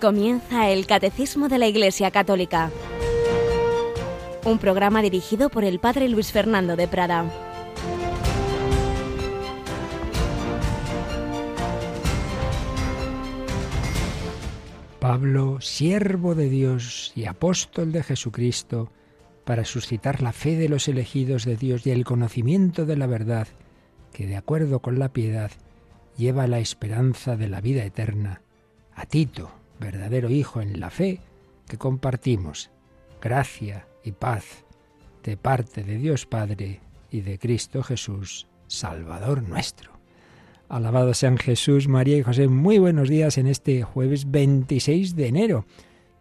Comienza el Catecismo de la Iglesia Católica, un programa dirigido por el Padre Luis Fernando de Prada. Pablo, siervo de Dios y apóstol de Jesucristo, para suscitar la fe de los elegidos de Dios y el conocimiento de la verdad, que de acuerdo con la piedad lleva la esperanza de la vida eterna, a Tito, verdadero Hijo en la fe que compartimos. Gracia y paz de parte de Dios Padre y de Cristo Jesús, Salvador nuestro. Alabado sean Jesús, María y José. Muy buenos días en este jueves 26 de enero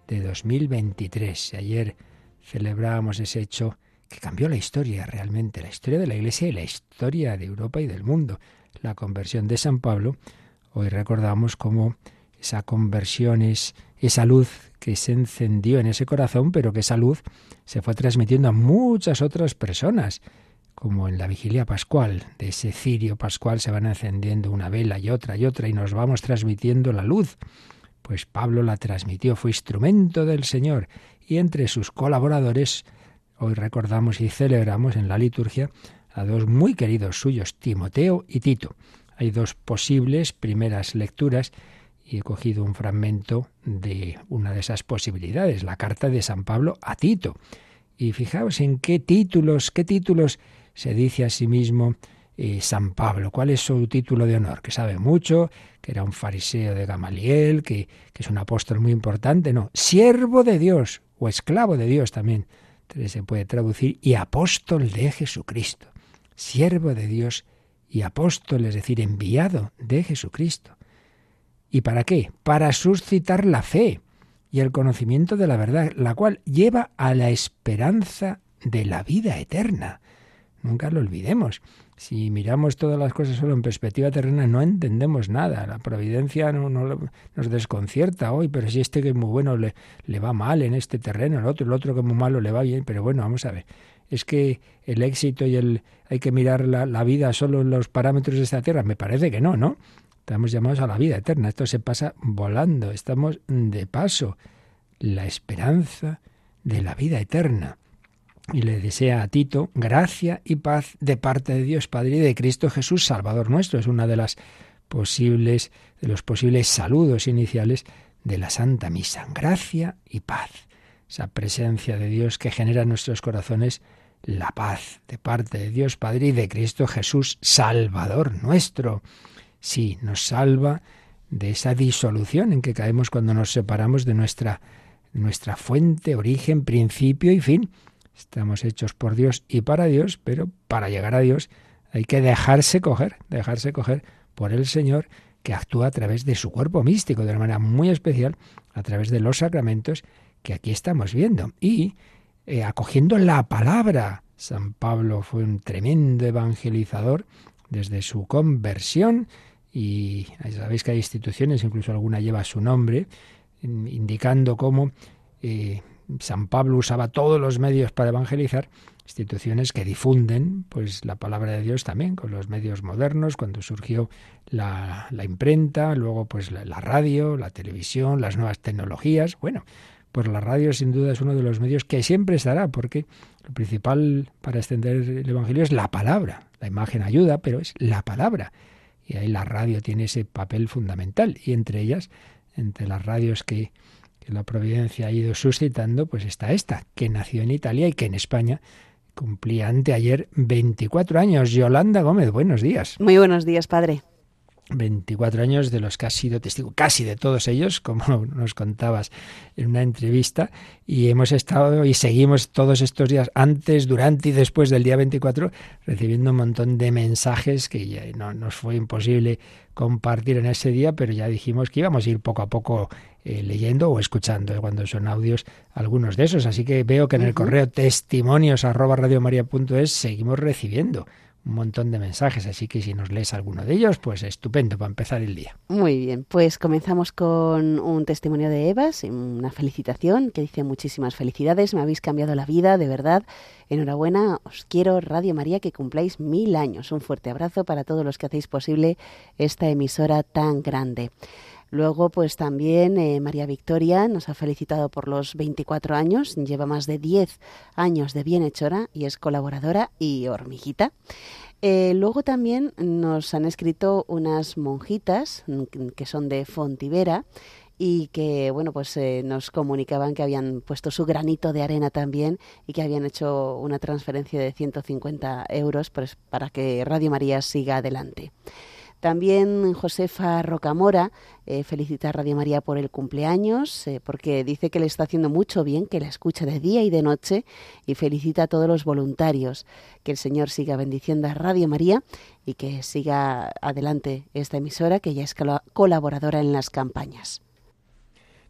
de 2023. Ayer celebrábamos ese hecho que cambió la historia realmente, la historia de la Iglesia y la historia de Europa y del mundo, la conversión de San Pablo. Hoy recordamos cómo esa conversión es esa luz que se encendió en ese corazón, pero que esa luz se fue transmitiendo a muchas otras personas, como en la vigilia pascual, de ese cirio pascual se van encendiendo una vela y otra y otra y nos vamos transmitiendo la luz. Pues Pablo la transmitió, fue instrumento del Señor y entre sus colaboradores hoy recordamos y celebramos en la liturgia a dos muy queridos suyos, Timoteo y Tito. Hay dos posibles primeras lecturas y he cogido un fragmento de una de esas posibilidades, la carta de San Pablo a Tito. Y fijaos en qué títulos, qué títulos se dice a sí mismo eh, San Pablo. ¿Cuál es su título de honor? Que sabe mucho, que era un fariseo de Gamaliel, que, que es un apóstol muy importante. No, siervo de Dios o esclavo de Dios también. Se puede traducir y apóstol de Jesucristo. Siervo de Dios y apóstol, es decir, enviado de Jesucristo. ¿Y para qué? Para suscitar la fe y el conocimiento de la verdad, la cual lleva a la esperanza de la vida eterna. Nunca lo olvidemos. Si miramos todas las cosas solo en perspectiva terrena, no entendemos nada. La providencia no, nos desconcierta hoy, pero si este que es muy bueno le, va mal en este terreno, el otro, el otro que es muy malo le va bien. Pero bueno, vamos a ver. Es que el éxito y el hay que mirar la, la vida solo en los parámetros de esta tierra. Me parece que no, ¿no? Estamos llamados a la vida eterna. Esto se pasa volando. Estamos de paso. La esperanza de la vida eterna. Y le desea a Tito gracia y paz de parte de Dios Padre y de Cristo Jesús, Salvador nuestro. Es una de las posibles, de los posibles saludos iniciales de la Santa Misa. Gracia y paz. Esa presencia de Dios que genera en nuestros corazones la paz de parte de Dios Padre y de Cristo Jesús, Salvador nuestro. Sí, nos salva de esa disolución en que caemos cuando nos separamos de nuestra, nuestra fuente, origen, principio y fin. Estamos hechos por Dios y para Dios, pero para llegar a Dios hay que dejarse coger, dejarse coger por el Señor que actúa a través de su cuerpo místico, de una manera muy especial, a través de los sacramentos que aquí estamos viendo. Y eh, acogiendo la palabra. San Pablo fue un tremendo evangelizador desde su conversión y sabéis que hay instituciones, incluso alguna lleva su nombre, indicando cómo eh, San Pablo usaba todos los medios para evangelizar, instituciones que difunden pues la palabra de Dios también con los medios modernos, cuando surgió la, imprenta, luego pues la, la, radio, la televisión, las nuevas tecnologías. Bueno, pues la radio sin duda es uno de los medios que siempre estará, porque lo principal para extender el Evangelio es la palabra. La imagen ayuda, pero es la palabra. Y ahí la radio tiene ese papel fundamental. Y entre ellas, entre las radios que, la Providencia ha ido suscitando, pues está esta, que nació en Italia y que en España cumplía anteayer 24 años. Yolanda Gómez, buenos días. Muy buenos días, padre. 24 años de los que has sido testigo, casi de todos ellos, como nos contabas en una entrevista, y hemos estado y seguimos todos estos días, antes, durante y después del día 24, recibiendo un montón de mensajes que ya no nos fue imposible compartir en ese día, pero ya dijimos que íbamos a ir poco a poco eh, leyendo o escuchando eh, cuando son audios algunos de esos. Así que veo que en el correo testimonios arroba seguimos recibiendo un montón de mensajes, así que si nos lees alguno de ellos, pues estupendo para empezar el día. Muy bien, pues comenzamos con un testimonio de Evas, una felicitación que dice muchísimas felicidades, me habéis cambiado la vida, de verdad. Enhorabuena, os quiero Radio María que cumpláis mil años. Un fuerte abrazo para todos los que hacéis posible esta emisora tan grande. Luego, pues también eh, María Victoria nos ha felicitado por los 24 años, lleva más de 10 años de bienhechora y es colaboradora y hormiguita. Eh, luego también nos han escrito unas monjitas que son de Fontivera y que bueno pues eh, nos comunicaban que habían puesto su granito de arena también y que habían hecho una transferencia de 150 euros pues, para que Radio María siga adelante. También Josefa Rocamora eh, felicita a Radio María por el cumpleaños, eh, porque dice que le está haciendo mucho bien, que la escucha de día y de noche, y felicita a todos los voluntarios. Que el Señor siga bendiciendo a Radio María y que siga adelante esta emisora, que ya es colaboradora en las campañas.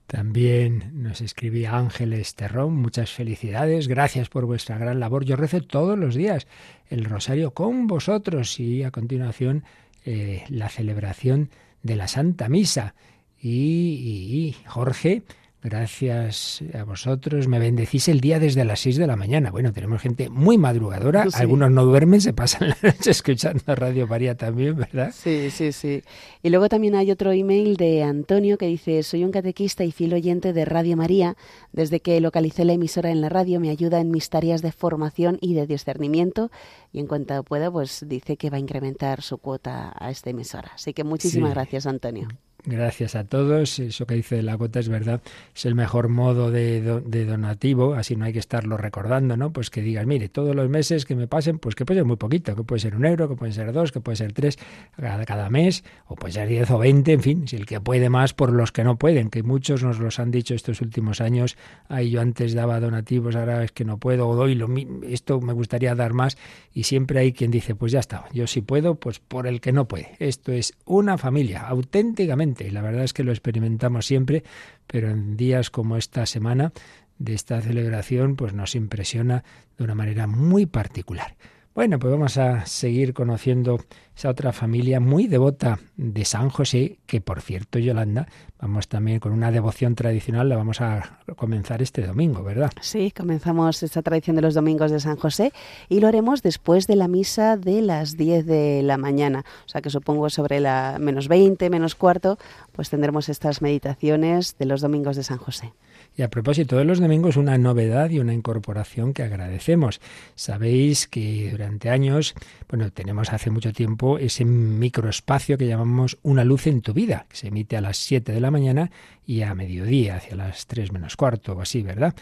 También nos escribía Ángeles Terrón, muchas felicidades, gracias por vuestra gran labor. Yo rezo todos los días el rosario con vosotros y a continuación eh, la celebración de la Santa Misa. Y, y, Jorge Gracias a vosotros. Me bendecís el día desde las 6 de la mañana. Bueno, tenemos gente muy madrugadora. Algunos no duermen, se pasan la noche escuchando Radio María también, ¿verdad? Sí, sí, sí. Y luego también hay otro email de Antonio que dice, soy un catequista y fiel oyente de Radio María. Desde que localicé la emisora en la radio me ayuda en mis tareas de formación y de discernimiento y en cuanto pueda, pues dice que va a incrementar su cuota a esta emisora. Así que muchísimas gracias, Antonio. Gracias a todos. Eso que dice la gota es verdad. Es el mejor modo de, donativo. Así no hay que estarlo recordando, ¿no? Pues que digas, mire, todos los meses que me pasen, pues que puede ser muy poquito, que puede ser un euro, que puede ser dos, que puede ser tres cada, mes, o puede ser diez o veinte, en fin, si el que puede más por los que no pueden, que muchos nos los han dicho estos últimos años. Ay, yo antes daba donativos, ahora es que no puedo, o doy lo esto me gustaría dar más. Y siempre hay quien dice, pues ya está, yo sí puedo, pues por el que no puede. Esto es una familia, auténticamente y la verdad es que lo experimentamos siempre, pero en días como esta semana de esta celebración, pues nos impresiona de una manera muy particular. Bueno, pues vamos a seguir conociendo esa otra familia muy devota de San José, que por cierto, Yolanda, vamos también con una devoción tradicional, la vamos a comenzar este domingo, ¿verdad? Sí, comenzamos esta tradición de los domingos de San José y lo haremos después de la misa de las 10 de la mañana. O sea que supongo sobre la menos 20, menos cuarto, pues tendremos estas meditaciones de los domingos de San José. Y a propósito de los domingos, una novedad y una incorporación que agradecemos. Sabéis que durante años, bueno, tenemos hace mucho tiempo ese microespacio que llamamos Una luz en tu vida, que se emite a las 7 de la mañana y a mediodía, hacia las 3 menos cuarto o así, ¿verdad?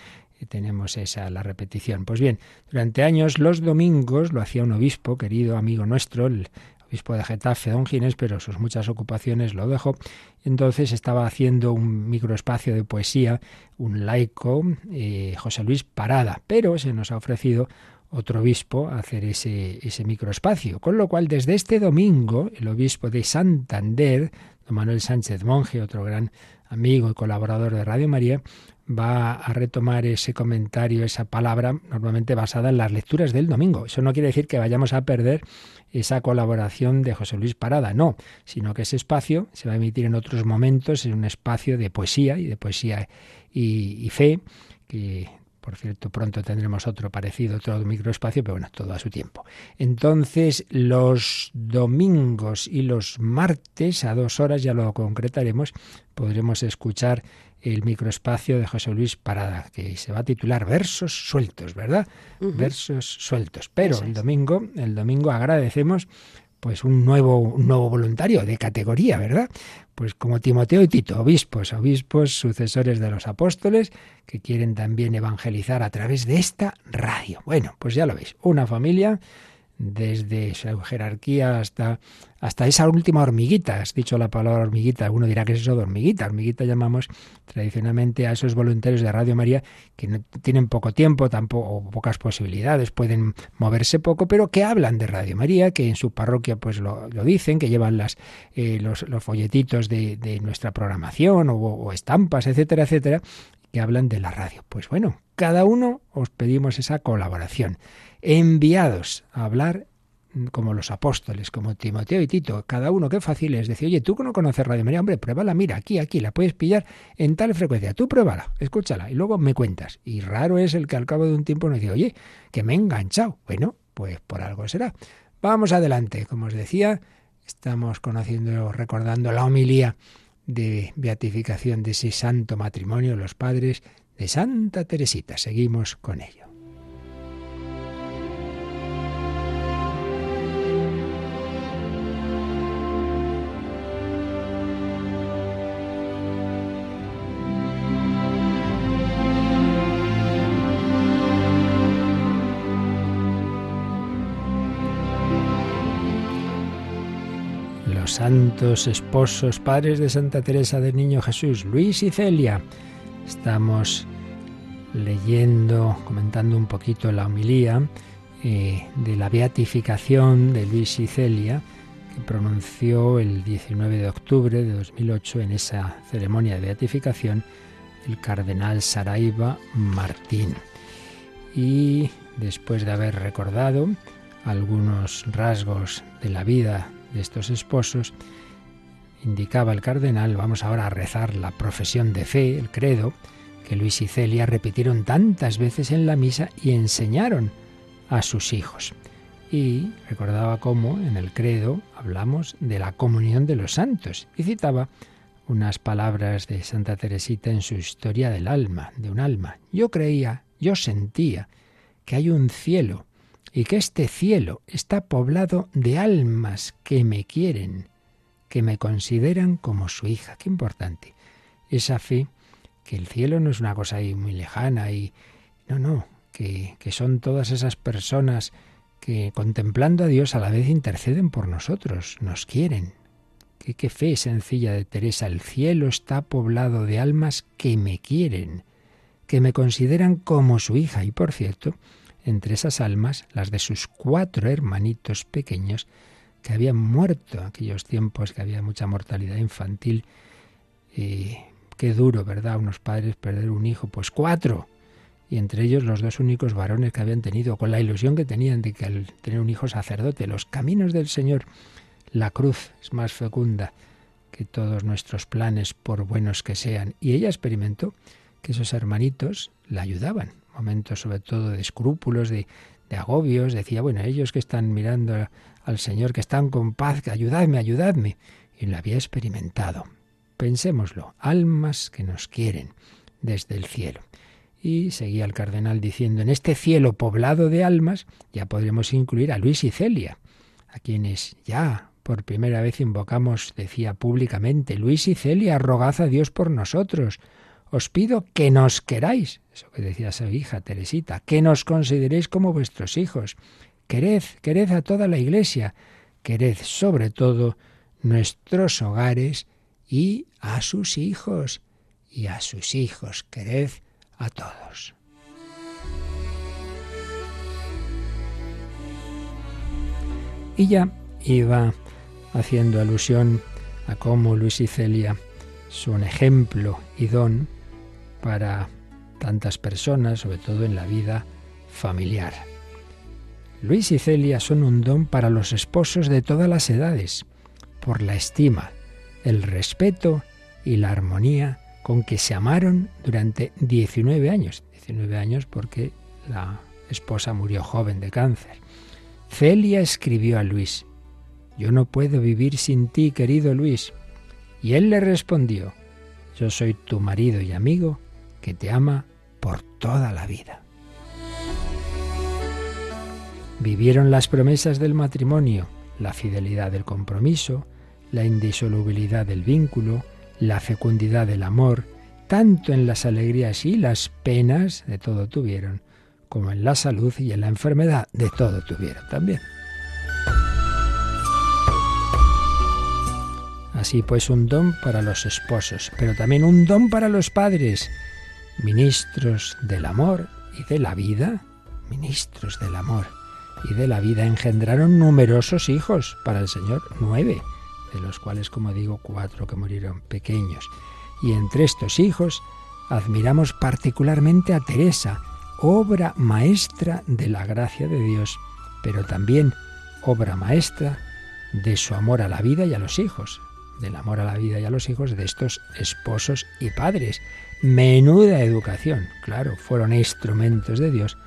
tenemos esa la repetición. Pues bien, durante años los domingos lo hacía un obispo, querido amigo nuestro, el obispo de Getafe, don Ginés, pero sus muchas ocupaciones lo dejó. Entonces estaba haciendo un microespacio de poesía, un laico, eh, José Luis Parada, pero se nos ha ofrecido otro obispo a hacer ese, ese microespacio. Con lo cual, desde este domingo, el obispo de Santander, don Manuel Sánchez Monje, otro gran amigo y colaborador de Radio María, va a retomar ese comentario, esa palabra, normalmente basada en las lecturas del domingo. Eso no quiere decir que vayamos a perder esa colaboración de José Luis Parada, no, sino que ese espacio se va a emitir en otros momentos, en un espacio de poesía y de poesía y, y fe, que por cierto, pronto tendremos otro parecido, otro microespacio, pero bueno, todo a su tiempo. Entonces, los domingos y los martes a dos horas, ya lo concretaremos, podremos escuchar el microespacio de José Luis Parada, que se va a titular Versos sueltos, ¿verdad? Versos sueltos. Pero el domingo, el domingo agradecemos pues un nuevo, un nuevo voluntario de categoría, ¿verdad? Pues como Timoteo y Tito, obispos, obispos, sucesores de los apóstoles, que quieren también evangelizar a través de esta radio. Bueno, pues ya lo veis, una familia desde su jerarquía hasta, hasta esa última hormiguita. Has dicho la palabra hormiguita, alguno dirá que es eso de hormiguita. Hormiguita llamamos tradicionalmente a esos voluntarios de Radio María que no tienen poco tiempo tampoco, o pocas posibilidades, pueden moverse poco, pero que hablan de Radio María, que en su parroquia pues lo, dicen, que llevan las, eh, los, folletitos de, nuestra programación o estampas, etcétera, etcétera, que hablan de la radio. Pues bueno, cada uno os pedimos esa colaboración enviados a hablar como los apóstoles, como Timoteo y Tito, cada uno, qué fácil es decir, oye, tú no conoces Radio María, hombre, pruébala, mira, aquí, aquí, la puedes pillar en tal frecuencia, tú pruébala, escúchala y luego me cuentas. Y raro es el que al cabo de un tiempo nos dice, oye, que me he enganchado. Bueno, pues por algo será. Vamos adelante, como os decía, estamos conociendo, recordando la homilía de beatificación de ese santo matrimonio, los padres de Santa Teresita. Seguimos con ello. Santos esposos, padres de Santa Teresa del Niño Jesús, Luis y Celia. Estamos leyendo, comentando un poquito la homilía eh, de la beatificación de Luis y Celia, que pronunció el 19 de octubre de 2008 en esa ceremonia de beatificación el cardenal Saraiva Martín. Y después de haber recordado algunos rasgos de la vida de estos esposos, indicaba el cardenal, vamos ahora a rezar la profesión de fe, el credo, que Luis y Celia repitieron tantas veces en la misa y enseñaron a sus hijos. Y recordaba cómo en el credo hablamos de la comunión de los santos y citaba unas palabras de Santa Teresita en su historia del alma, de un alma. Yo creía, yo sentía que hay un cielo y que este cielo está poblado de almas que me quieren, que me consideran como su hija. Qué importante. Esa fe, que el cielo no es una cosa ahí muy lejana y... No, no, que, que son todas esas personas que contemplando a Dios a la vez interceden por nosotros, nos quieren. Qué, qué fe sencilla de Teresa. El cielo está poblado de almas que me quieren, que me consideran como su hija. Y por cierto, entre esas almas las de sus cuatro hermanitos pequeños que habían muerto en aquellos tiempos que había mucha mortalidad infantil. Y qué duro, ¿verdad? Unos padres perder un hijo, pues cuatro. Y entre ellos los dos únicos varones que habían tenido, con la ilusión que tenían de que al tener un hijo sacerdote, los caminos del Señor, la cruz es más fecunda que todos nuestros planes, por buenos que sean. Y ella experimentó que esos hermanitos la ayudaban, momentos sobre todo de escrúpulos, de, agobios, decía, bueno, ellos que están mirando al Señor, que están con paz, ayudadme, ayudadme. Y lo había experimentado. Pensémoslo, almas que nos quieren desde el cielo. Y seguía el cardenal diciendo, en este cielo poblado de almas ya podremos incluir a Luis y Celia, a quienes ya por primera vez invocamos, decía públicamente, Luis y Celia, rogad a Dios por nosotros, os pido que nos queráis, eso que decía su hija Teresita, que nos consideréis como vuestros hijos. Quered, quered a toda la Iglesia, quered sobre todo nuestros hogares y a sus hijos, y a sus hijos quered a todos. Y ya iba haciendo alusión a cómo Luis y Celia son ejemplo y don para tantas personas, sobre todo en la vida familiar. Luis y Celia son un don para los esposos de todas las edades, por la estima, el respeto y la armonía con que se amaron durante 19 años. 19 años porque la esposa murió joven de cáncer. Celia escribió a Luis, Yo no puedo vivir sin ti, querido Luis. Y él le respondió, Yo soy tu marido y amigo que te ama por toda la vida. Vivieron las promesas del matrimonio, la fidelidad del compromiso, la indisolubilidad del vínculo, la fecundidad del amor, tanto en las alegrías y las penas de todo tuvieron, como en la salud y en la enfermedad de todo tuvieron también. Así pues, un don para los esposos, pero también un don para los padres, ministros del amor y de la vida, ministros del amor y de la vida, engendraron numerosos hijos para el Señor, nueve, de los cuales, como digo, cuatro que murieron pequeños. Y entre estos hijos admiramos particularmente a Teresa, obra maestra de la gracia de Dios, pero también obra maestra de su amor a la vida y a los hijos, del amor a la vida y a los hijos de estos esposos y padres, Menuda educación. Claro, fueron instrumentos de Dios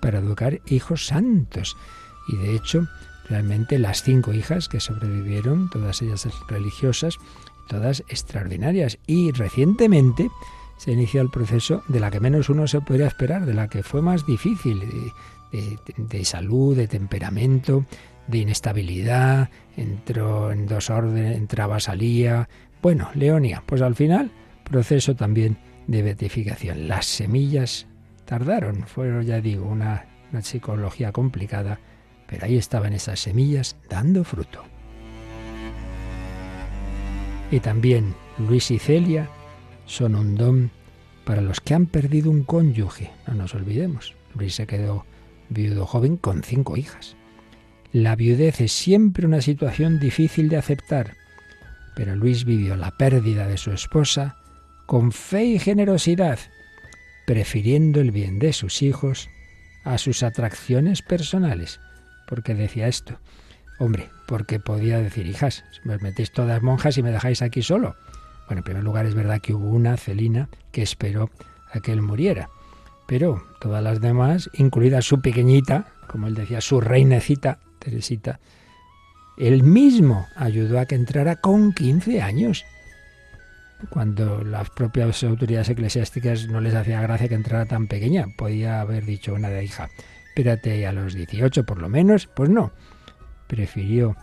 para educar hijos santos. Y de hecho, realmente las cinco hijas que sobrevivieron, todas ellas religiosas, todas extraordinarias. Y recientemente se inició el proceso de la que menos uno se podría esperar, de la que fue más difícil, de, de salud, de temperamento, de inestabilidad, entró en dos órdenes, entraba, salía. Bueno, Leonia, pues al final, proceso también de beatificación. Las semillas tardaron, fueron, ya digo, una, una psicología complicada, pero ahí estaban esas semillas dando fruto. Y también Luis y Celia son un don para los que han perdido un cónyuge. No nos olvidemos. Luis se quedó viudo joven con cinco hijas. La viudez es siempre una situación difícil de aceptar, pero Luis vivió la pérdida de su esposa con fe y generosidad, prefiriendo el bien de sus hijos a sus atracciones personales. Porque decía esto, hombre, porque podía decir, hijas, me metéis todas monjas y me dejáis aquí solo. Bueno, en primer lugar es verdad que hubo una, Celina, que esperó a que él muriera. Pero todas las demás, incluida su pequeñita, como él decía, su reinecita, Teresita, él mismo ayudó a que entrara con 15 años. Cuando las propias autoridades eclesiásticas no les hacía gracia que entrara tan pequeña, podía haber dicho una de hija, espérate a los 18 por lo menos, pues no. Prefirió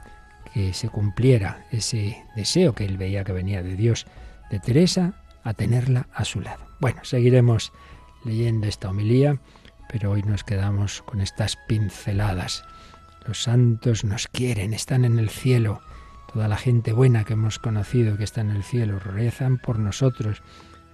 que se cumpliera ese deseo que él veía que venía de Dios de Teresa a tenerla a su lado. Bueno, seguiremos leyendo esta homilía, pero hoy nos quedamos con estas pinceladas los santos nos quieren, están en el cielo. Toda la gente buena que hemos conocido que está en el cielo rezan por nosotros.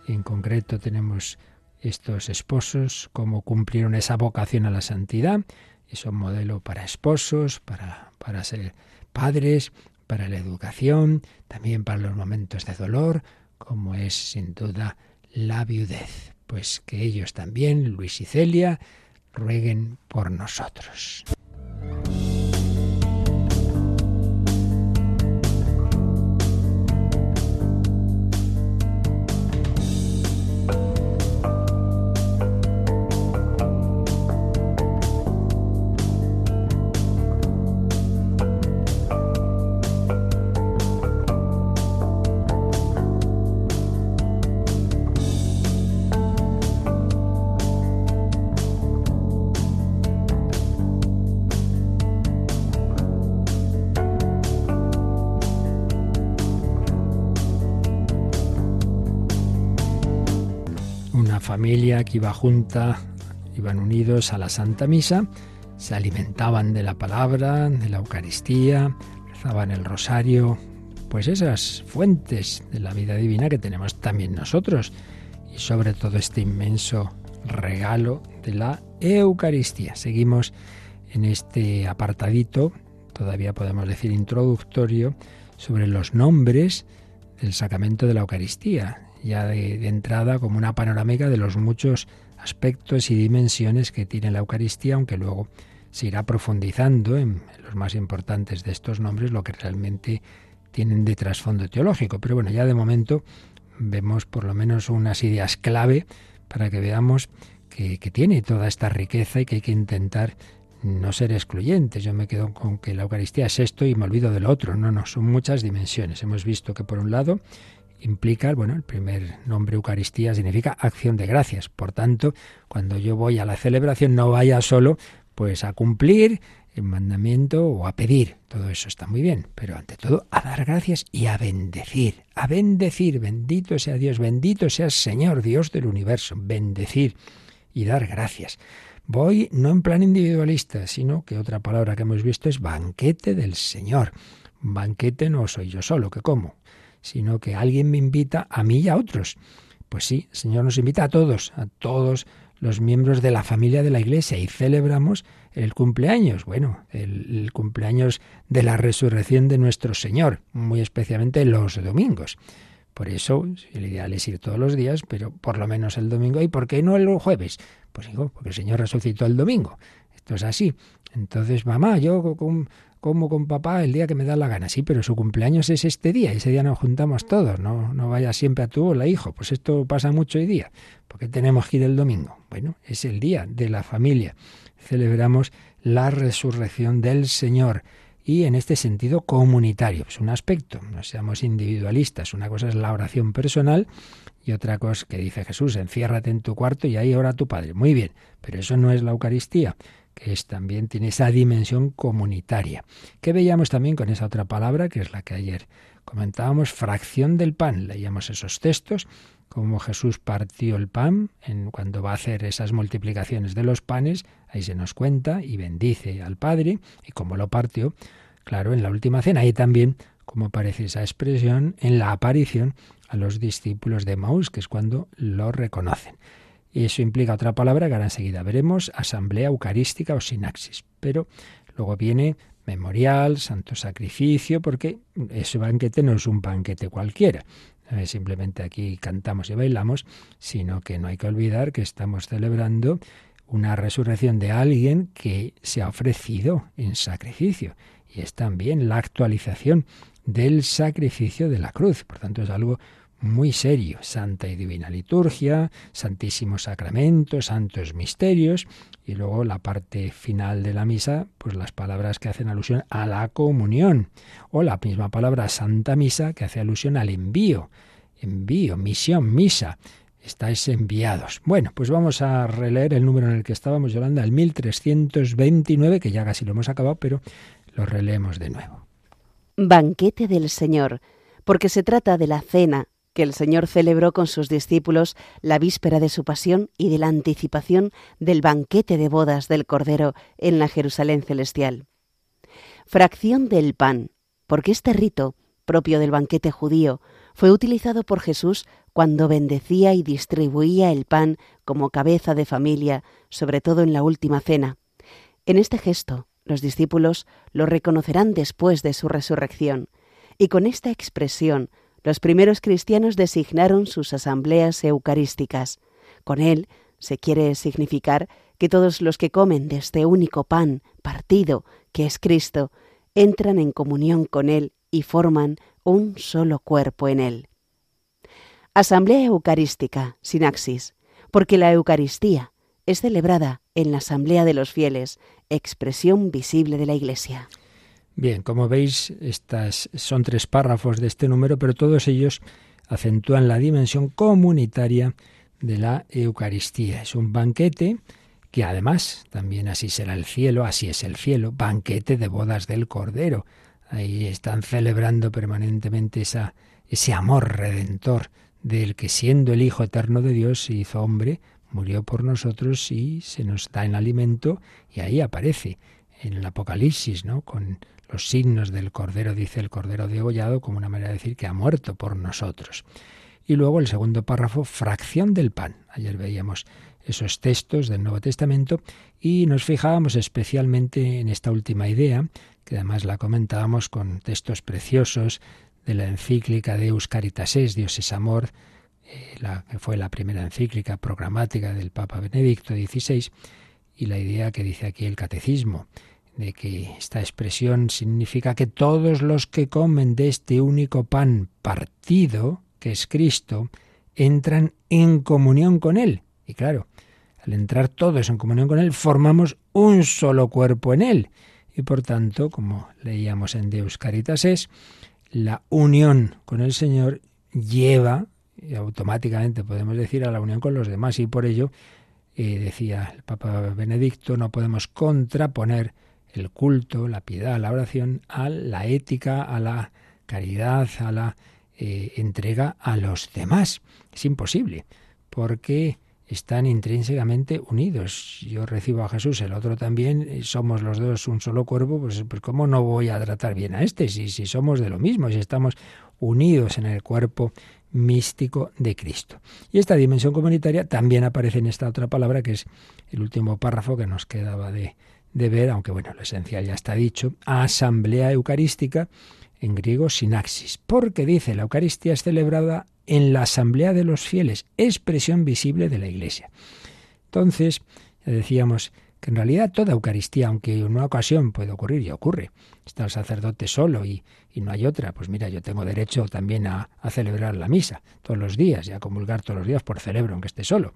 en concreto tenemos estos esposos, cómo cumplieron esa vocación a la santidad. Es un modelo para esposos, para, para ser padres, para la educación, también para los momentos de dolor, como es sin duda la viudez. Pues que ellos también, Luis y Celia, rueguen por nosotros. Familia iba junta, iban unidos a la Santa Misa, se alimentaban de la palabra, de la Eucaristía, rezaban el rosario, pues esas fuentes de la vida divina que tenemos también nosotros y sobre todo este inmenso regalo de la Eucaristía. Seguimos en este apartadito, todavía podemos decir introductorio, sobre los nombres del sacramento de la Eucaristía ya de, entrada como una panorámica de los muchos aspectos y dimensiones que tiene la Eucaristía, aunque luego se irá profundizando en, los más importantes de estos nombres, lo que realmente tienen de trasfondo teológico. Pero bueno, ya de momento vemos por lo menos unas ideas clave para que veamos que, que, tiene toda esta riqueza y que hay que intentar no ser excluyentes. Yo me quedo con que la Eucaristía es esto y me olvido del otro. No, no, son muchas dimensiones. Hemos visto que por un lado implica, bueno, el primer nombre Eucaristía significa acción de gracias. Por tanto, cuando yo voy a la celebración no vaya solo pues a cumplir el mandamiento o a pedir. Todo eso está muy bien, pero ante todo a dar gracias y a bendecir. A bendecir, bendito sea Dios, bendito sea Señor Dios del universo. Bendecir y dar gracias. Voy no en plan individualista, sino que otra palabra que hemos visto es banquete del Señor. Banquete no soy yo solo, que como sino que alguien me invita a mí y a otros. Pues sí, el Señor nos invita a todos, a todos los miembros de la familia de la Iglesia y celebramos el cumpleaños, bueno, el, cumpleaños de la resurrección de nuestro Señor, muy especialmente los domingos. Por eso, el ideal es ir todos los días, pero por lo menos el domingo. ¿Y por qué no el jueves? Pues digo, porque el Señor resucitó el domingo. Esto es así. Entonces, mamá, yo como con papá el día que me da la gana. Sí, pero su cumpleaños es este día, ese día nos juntamos todos, no, no vaya siempre a tu hola, hijo. Pues esto pasa mucho hoy día. porque tenemos que ir el domingo? Bueno, es el día de la familia. Celebramos la resurrección del Señor y en este sentido comunitario. Es un aspecto, no seamos individualistas. Una cosa es la oración personal y otra cosa que dice Jesús, enciérrate en tu cuarto y ahí ora tu Padre. Muy bien, pero eso no es la Eucaristía que también tiene esa dimensión comunitaria. ¿Qué veíamos también con esa otra palabra, que es la que ayer comentábamos, fracción del pan. Leíamos esos textos, como Jesús partió el pan en, cuando va a hacer esas multiplicaciones de los panes, ahí se nos cuenta y bendice al Padre, y como lo partió, claro, en la última cena, ahí también como aparece esa expresión en la aparición a los discípulos de Maús, que es cuando lo reconocen. Y eso implica otra palabra que ahora enseguida veremos, asamblea eucarística o sinaxis. Pero luego viene memorial, santo sacrificio, porque ese banquete no es un banquete cualquiera. No es simplemente aquí cantamos y bailamos, sino que no hay que olvidar que estamos celebrando una resurrección de alguien que se ha ofrecido en sacrificio. Y es también la actualización del sacrificio de la cruz. Por tanto, es algo muy serio. Santa y Divina Liturgia, Santísimo Sacramento, Santos Misterios y luego la parte final de la misa, pues las palabras que hacen alusión a la comunión o la misma palabra Santa Misa que hace alusión al envío, envío, misión, misa. Estáis enviados. Bueno, pues vamos a releer el número en el que estábamos, Yolanda, el 1329, que ya casi lo hemos acabado, pero lo releemos de nuevo. Banquete del Señor, porque se trata de la cena que el Señor celebró con sus discípulos la víspera de su pasión y de la anticipación del banquete de bodas del Cordero en la Jerusalén celestial. Fracción del pan, porque este rito, propio del banquete judío, fue utilizado por Jesús cuando bendecía y distribuía el pan como cabeza de familia, sobre todo en la última cena. En este gesto, los discípulos lo reconocerán después de su resurrección, y con esta expresión los primeros cristianos designaron sus asambleas eucarísticas. Con él se quiere significar que todos los que comen de este único pan partido, que es Cristo, entran en comunión con Él y forman un solo cuerpo en Él. Asamblea Eucarística, sinaxis, porque la Eucaristía es celebrada en la Asamblea de los Fieles, expresión visible de la Iglesia. Bien, como veis, estas son tres párrafos de este número, pero todos ellos acentúan la dimensión comunitaria de la Eucaristía. Es un banquete que además también así será el cielo, así es el cielo, banquete de bodas del Cordero. Ahí están celebrando permanentemente esa, ese amor redentor del que siendo el Hijo eterno de Dios se hizo hombre, murió por nosotros y se nos da en alimento y ahí aparece en el Apocalipsis, ¿no? Con los signos del Cordero, dice el Cordero degollado, como una manera de decir que ha muerto por nosotros. Y luego el segundo párrafo, fracción del pan. Ayer veíamos esos textos del Nuevo Testamento y nos fijábamos especialmente en esta última idea, que además la comentábamos con textos preciosos de la encíclica de Euscaritas es, Dios es amor, eh, que fue la primera encíclica programática del Papa Benedicto XVI, y la idea que dice aquí el catecismo, de que esta expresión significa que todos los que comen de este único pan partido, que es Cristo, entran en comunión con Él. Y claro, al entrar todos en comunión con Él, formamos un solo cuerpo en Él. Y por tanto, como leíamos en Deus Caritas es, la unión con el Señor lleva, y automáticamente podemos decir, a la unión con los demás. Y por ello, eh, decía el Papa Benedicto, no podemos contraponer el culto, la piedad, la oración, a la ética, a la caridad, a la eh, entrega a los demás. Es imposible, porque están intrínsecamente unidos. Yo recibo a Jesús, el otro también, somos los dos un solo cuerpo, pues, pues ¿cómo no voy a tratar bien a este si, si somos de lo mismo, si estamos unidos en el cuerpo místico de Cristo. Y esta dimensión comunitaria también aparece en esta otra palabra, que es el último párrafo que nos quedaba de, de ver, aunque bueno, lo esencial ya está dicho, asamblea eucarística, en griego sinaxis, porque dice la Eucaristía es celebrada en la asamblea de los fieles, expresión visible de la Iglesia. Entonces, decíamos que en realidad toda Eucaristía, aunque en una ocasión puede ocurrir y ocurre, está el sacerdote solo y, y no hay otra, pues mira, yo tengo derecho también a, a celebrar la misa todos los días y a comulgar todos los días por celebro, aunque esté solo.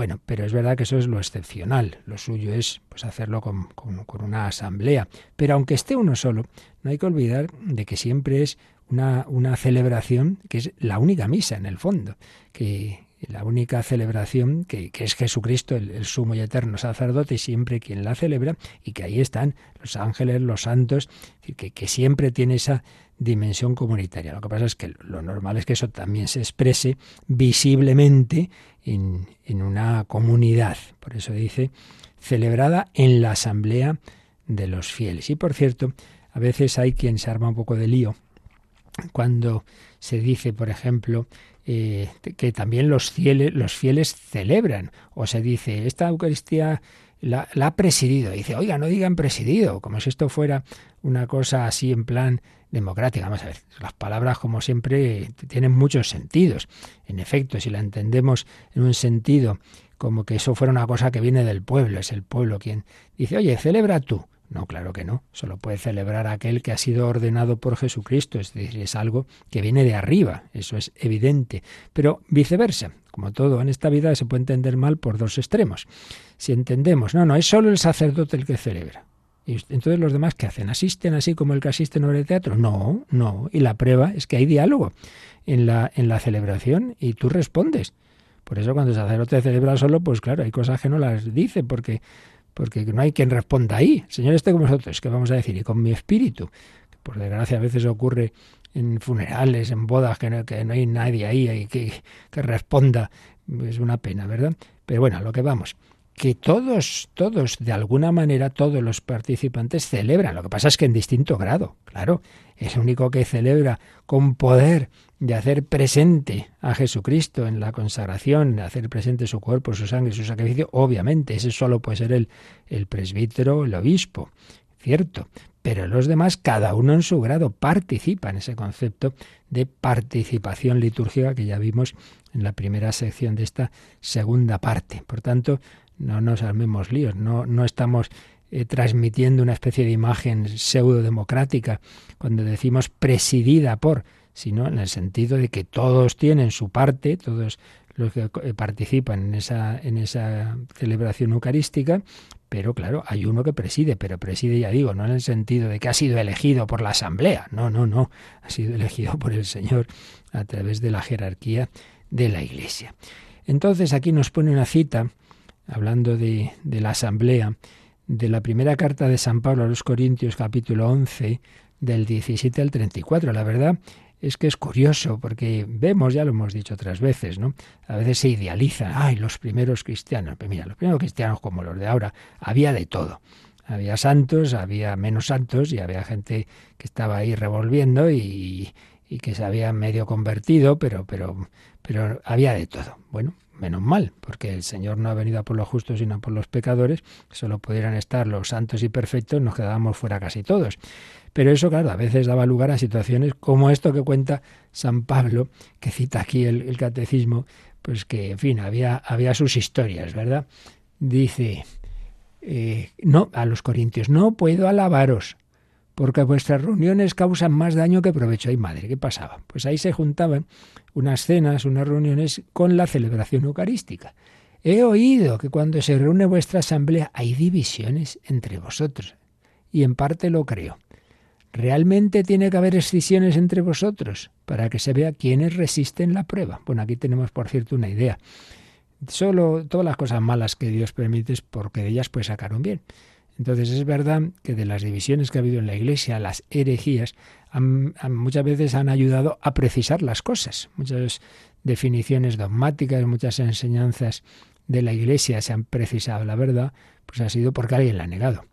Bueno, pero es verdad que eso es lo excepcional. Lo suyo es pues hacerlo con, con una asamblea. Pero aunque esté uno solo, no hay que olvidar de que siempre es una, una celebración que es la única misa en el fondo, que la única celebración que, es Jesucristo, el, sumo y eterno sacerdote, y siempre quien la celebra, y que ahí están los ángeles, los santos, que, que siempre tiene esa dimensión comunitaria. Lo que pasa es que lo normal es que eso también se exprese visiblemente en, en una comunidad. Por eso dice, celebrada en la asamblea de los fieles. Y por cierto, a veces hay quien se arma un poco de lío cuando se dice, por ejemplo, eh, que también los fieles, los fieles celebran, o se dice, esta Eucaristía la, ha presidido. dice, oiga, no digan presidido, como si esto fuera una cosa así en plan democrática. Vamos a ver, las palabras, como siempre, tienen muchos sentidos. En efecto, si la entendemos en un sentido como que eso fuera una cosa que viene del pueblo, es el pueblo quien dice, oye, celebra tú. No, claro que no. Solo puede celebrar aquel que ha sido ordenado por Jesucristo. Es decir, es algo que viene de arriba. Eso es evidente. Pero viceversa. Como todo en esta vida se puede entender mal por dos extremos. Si entendemos, no, no, es solo el sacerdote el que celebra. Y entonces los demás ¿qué hacen? ¿Asisten así como el que asiste en obra de teatro? No, no. Y la prueba es que hay diálogo en la, en la celebración y tú respondes. Por eso cuando el sacerdote celebra solo, pues claro, hay cosas que no las dice porque porque no hay quien responda ahí. Señor esté con nosotros, ¿qué vamos a decir? Y con mi espíritu. Que por desgracia a veces ocurre en funerales, en bodas, que no, que no hay nadie ahí que, que responda. Es una pena, ¿verdad? Pero bueno, a lo que vamos que todos, todos, de alguna manera, todos los participantes celebran. Lo que pasa es que en distinto grado, claro. El único que celebra con poder de hacer presente a Jesucristo en la consagración, de hacer presente su cuerpo, su sangre, su sacrificio, obviamente, ese solo puede ser el, el presbítero, el obispo, cierto. Pero los demás, cada uno en su grado, participa en ese concepto de participación litúrgica que ya vimos en la primera sección de esta segunda parte. Por tanto, no nos armemos líos, no, no estamos eh, transmitiendo una especie de imagen pseudo democrática cuando decimos presidida por, sino en el sentido de que todos tienen su parte, todos los que eh, participan en esa, en esa celebración eucarística, pero claro, hay uno que preside, pero preside, ya digo, no en el sentido de que ha sido elegido por la Asamblea, no, no, no, ha sido elegido por el Señor a través de la jerarquía de la Iglesia. Entonces aquí nos pone una cita, hablando de, de la Asamblea, de la primera carta de San Pablo a los Corintios, capítulo 11, del 17 al 34. La verdad es que es curioso porque vemos, ya lo hemos dicho otras veces, ¿no? A veces se idealizan, ay, los primeros cristianos. Pues mira, los primeros cristianos como los de ahora, había de todo. Había santos, había menos santos y había gente que estaba ahí revolviendo y, y que se había medio convertido, pero, pero, pero había de todo. Bueno, menos mal, porque el Señor no ha venido a por los justos sino por los pecadores, solo pudieran estar los santos y perfectos, nos quedábamos fuera casi todos. Pero eso, claro, a veces daba lugar a situaciones como esto que cuenta San Pablo, que cita aquí el, catecismo, pues que, en fin, había, había sus historias, ¿verdad? Dice, eh, no, a los corintios, no puedo alabaros, porque vuestras reuniones causan más daño que provecho. Ay, madre, ¿qué pasaba? Pues ahí se juntaban unas cenas, unas reuniones con la celebración eucarística. He oído que cuando se reúne vuestra asamblea hay divisiones entre vosotros, y en parte lo creo. ¿Realmente tiene que haber escisiones entre vosotros para que se vea quiénes resisten la prueba? Bueno, aquí tenemos, por cierto, una idea. Solo todas las cosas malas que Dios permite es porque de ellas pues sacaron bien. Entonces es verdad que de las divisiones que ha habido en la Iglesia, las herejías, muchas veces han ayudado a precisar las cosas. Muchas definiciones dogmáticas, muchas enseñanzas de la Iglesia se han precisado la verdad, pues ha sido porque alguien la ha negado.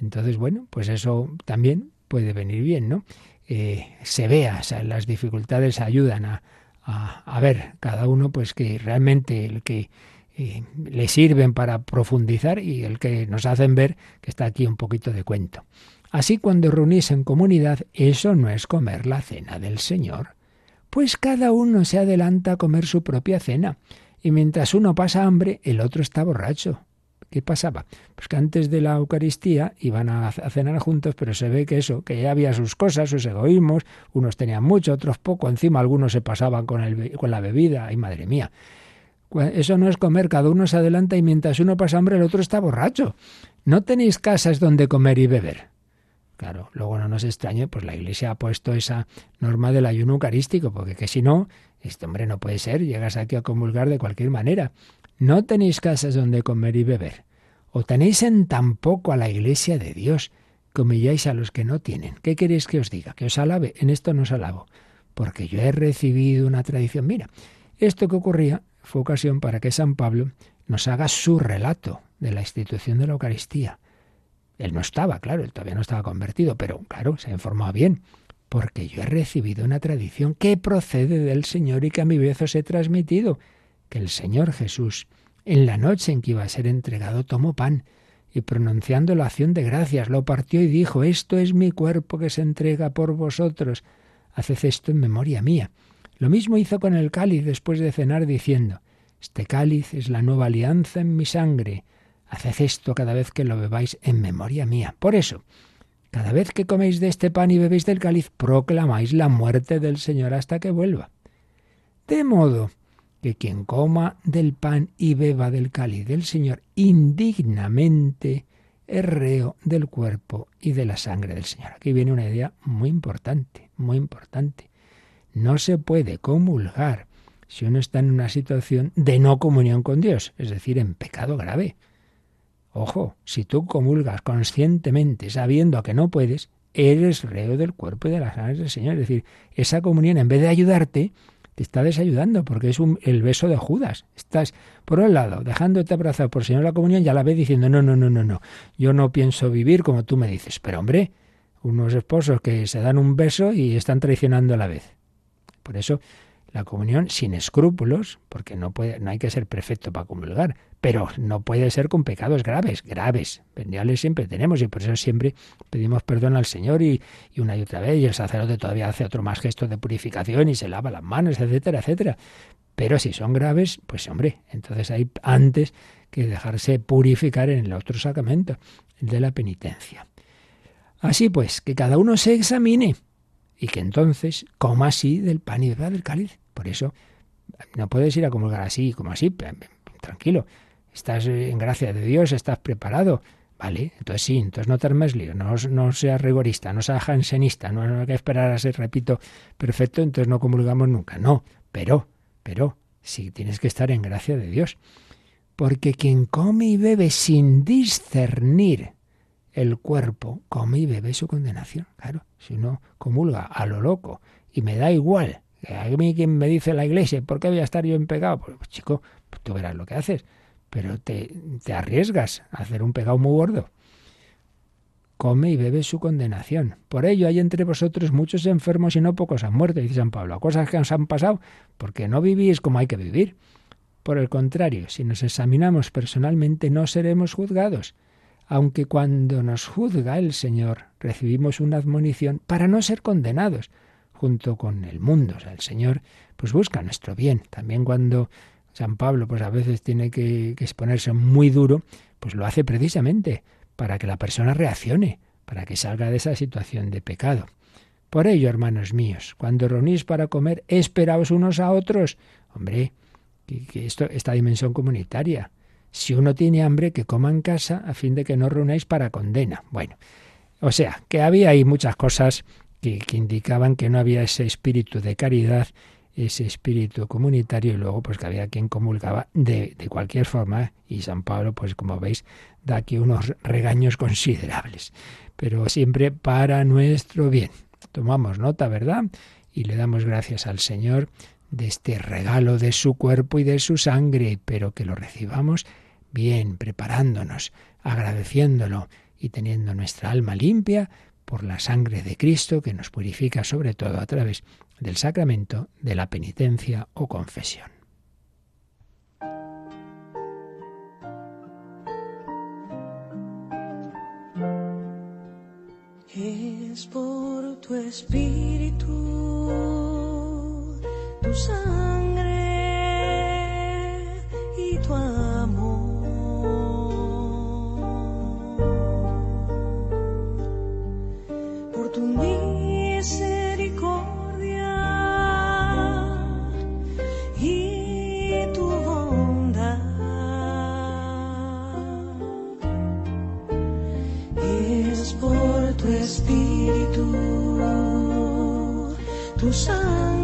Entonces, bueno, pues eso también puede venir bien, ¿no? Eh, se vea, o sea, las dificultades ayudan a, a, ver cada uno, pues que realmente el que le sirven para profundizar y el que nos hacen ver que está aquí un poquito de cuento. Así cuando reunís en comunidad, eso no es comer la cena del Señor. Pues cada uno se adelanta a comer su propia cena, y mientras uno pasa hambre, el otro está borracho. ¿Qué pasaba? Pues que antes de la Eucaristía iban a cenar juntos, pero se ve que eso, que ya había sus cosas, sus egoísmos, unos tenían mucho, otros poco, encima algunos se pasaban con, con la bebida, ay madre mía. Eso no es comer, cada uno se adelanta y mientras uno pasa hambre el otro está borracho. No tenéis casas donde comer y beber. Claro, luego no nos extrañe, pues la Iglesia ha puesto esa norma del ayuno eucarístico, porque que si no, este hombre no puede ser, llegas aquí a comulgar de cualquier manera. No tenéis casas donde comer y beber. O tenéis en tan poco a la Iglesia de Dios, que humilláis a los que no tienen. ¿Qué queréis que os diga? Que os alabe. En esto no os alabo, porque yo he recibido una tradición. Mira, esto que ocurría fue ocasión para que San Pablo nos haga su relato de la institución de la Eucaristía. Él no estaba, claro, él todavía no estaba convertido, pero claro, se ha informado bien, porque yo he recibido una tradición que procede del Señor y que a mi vez os he transmitido, que el Señor Jesús, en la noche en que iba a ser entregado, tomó pan y pronunciando la acción de gracias, lo partió y dijo, Esto es mi cuerpo que se entrega por vosotros, haced esto en memoria mía. Lo mismo hizo con el cáliz después de cenar, diciendo, Este cáliz es la nueva alianza en mi sangre, haced esto cada vez que lo bebáis en memoria mía. Por eso, cada vez que coméis de este pan y bebéis del cáliz, proclamáis la muerte del Señor hasta que vuelva. De modo que quien coma del pan y beba del cáliz del Señor indignamente es reo del cuerpo y de la sangre del Señor. Aquí viene una idea muy importante, muy importante. No se puede comulgar si uno está en una situación de no comunión con Dios, es decir, en pecado grave. Ojo, si tú comulgas conscientemente sabiendo que no puedes, eres reo del cuerpo y de la sangre del Señor. Es decir, esa comunión en vez de ayudarte, te está desayudando porque es un, el beso de Judas. Estás, por un lado, dejándote abrazar por el Señor la comunión y a la vez diciendo, no, no, no, no, no, yo no pienso vivir como tú me dices. Pero hombre, unos esposos que se dan un beso y están traicionando a la vez. Por eso, la comunión sin escrúpulos, porque no, hay que ser perfecto para comulgar, pero no puede ser con pecados graves, graves. Veniales siempre tenemos y por eso siempre pedimos perdón al Señor y, una y otra vez y el sacerdote todavía hace otro más gesto de purificación y se lava las manos, etcétera, etcétera. Pero si son graves, pues hombre, entonces hay antes que dejarse purificar en el otro sacramento, el de la penitencia. Así pues, que cada uno se examine y que entonces coma así del pan y del cáliz. Por eso no puedes ir a comulgar así como así, tranquilo estás en gracia de Dios, estás preparado. Vale, entonces sí, entonces no te armes lío, no, no seas rigorista, no seas jansenista, no, no hay que esperar a ser, repito, perfecto, entonces no comulgamos nunca. No, pero, pero, sí tienes que estar en gracia de Dios. Porque quien come y bebe sin discernir el cuerpo, come y bebe su condenación. Claro, si uno comulga a lo loco y me da igual, a mí quien me dice la iglesia, ¿por qué voy a estar yo en pecado? Pues, pues chico, pues tú verás lo que haces pero te, arriesgas a hacer un pecado muy gordo. Come y bebe su condenación. Por ello hay entre vosotros muchos enfermos y no pocos han muerto, dice San Pablo. Cosas que nos han pasado porque no vivís como hay que vivir. Por el contrario, si nos examinamos personalmente no seremos juzgados, aunque cuando nos juzga el Señor recibimos una admonición para no ser condenados junto con el mundo. O sea, el Señor pues busca nuestro bien. También cuando San Pablo pues a veces tiene que, exponerse muy duro, pues lo hace precisamente para que la persona reaccione, para que salga de esa situación de pecado. Por ello, hermanos míos, cuando reunís para comer, esperaos unos a otros. Hombre, que, esto, esta dimensión comunitaria. Si uno tiene hambre, que coma en casa a fin de que no reunáis para condena. Bueno, o sea, que había ahí muchas cosas que, indicaban que no había ese espíritu de caridad ese espíritu comunitario y luego pues que había quien comulgaba de, de cualquier forma y San Pablo pues como veis da aquí unos regaños considerables. Pero siempre para nuestro bien. Tomamos nota verdad y le damos gracias al Señor de este regalo de su cuerpo y de su sangre pero que lo recibamos bien preparándonos agradeciéndolo y teniendo nuestra alma limpia por la sangre de Cristo que nos purifica sobre todo a través del sacramento de la penitencia o confesión. Es por tu espíritu, tu sangre y tu amor. Tu sangre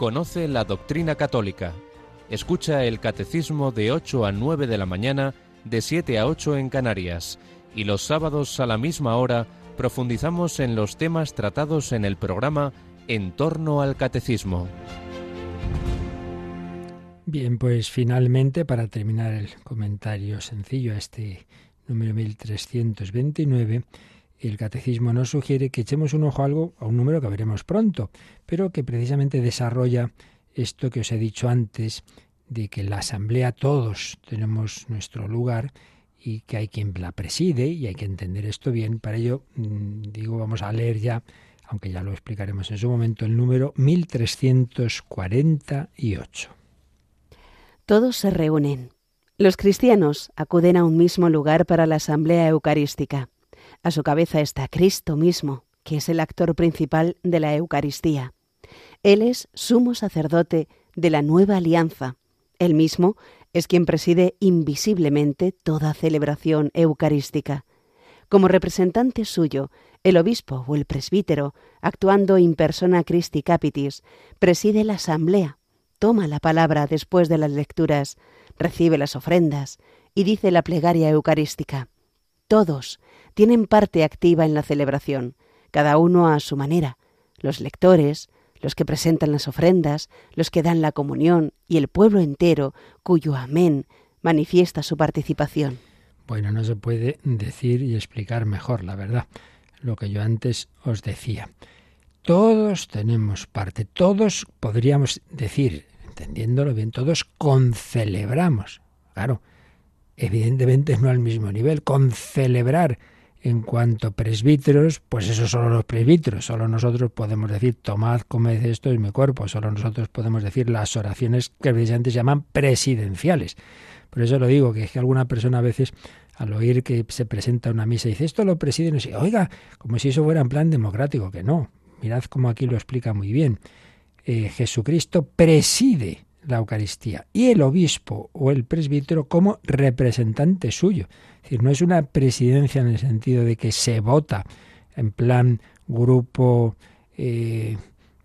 Conoce la doctrina católica. Escucha el catecismo de 8 a 9 de la mañana, de 7 a 8 en Canarias. Y los sábados a la misma hora profundizamos en los temas tratados en el programa En torno al catecismo. Bien, pues finalmente, para terminar el comentario sencillo a este número 1329, el catecismo nos sugiere que echemos un ojo a algo, a un número que veremos pronto, pero que precisamente desarrolla esto que os he dicho antes, de que en la asamblea todos tenemos nuestro lugar y que hay quien la preside y hay que entender esto bien. Para ello, mm, digo, vamos a leer ya, aunque ya lo explicaremos en su momento, el número 1348. Todos se reúnen. Los cristianos acuden a un mismo lugar para la asamblea eucarística. A su cabeza está Cristo mismo, que es el actor principal de la Eucaristía. Él es sumo sacerdote de la nueva alianza. Él mismo es quien preside invisiblemente toda celebración eucarística. Como representante suyo, el obispo o el presbítero, actuando in persona Christi Capitis, preside la asamblea, toma la palabra después de las lecturas, recibe las ofrendas y dice la plegaria eucarística. Todos tienen parte activa en la celebración, cada uno a su manera. Los lectores, los que presentan las ofrendas, los que dan la comunión y el pueblo entero, cuyo amén manifiesta su participación. Bueno, no se puede decir y explicar mejor, la verdad, lo que yo antes os decía. Todos tenemos parte, todos podríamos decir, entendiéndolo bien, todos concelebramos. Claro, evidentemente no al mismo nivel. Concelebrar En cuanto presbíteros, pues eso solo los presbíteros, solo nosotros podemos decir, tomad, comed, esto es mi cuerpo, solo nosotros podemos decir las oraciones que precisamente se llaman presidenciales. Por eso lo digo, que es que alguna persona a veces al oír que se presenta una misa dice, esto lo preside, no sé, oiga, como si eso fuera en plan democrático, que no. Mirad cómo aquí lo explica muy bien. Eh, Jesucristo preside la Eucaristía y el obispo o el presbítero como representante suyo. Es decir, no es una presidencia en el sentido de que se vota en plan grupo eh,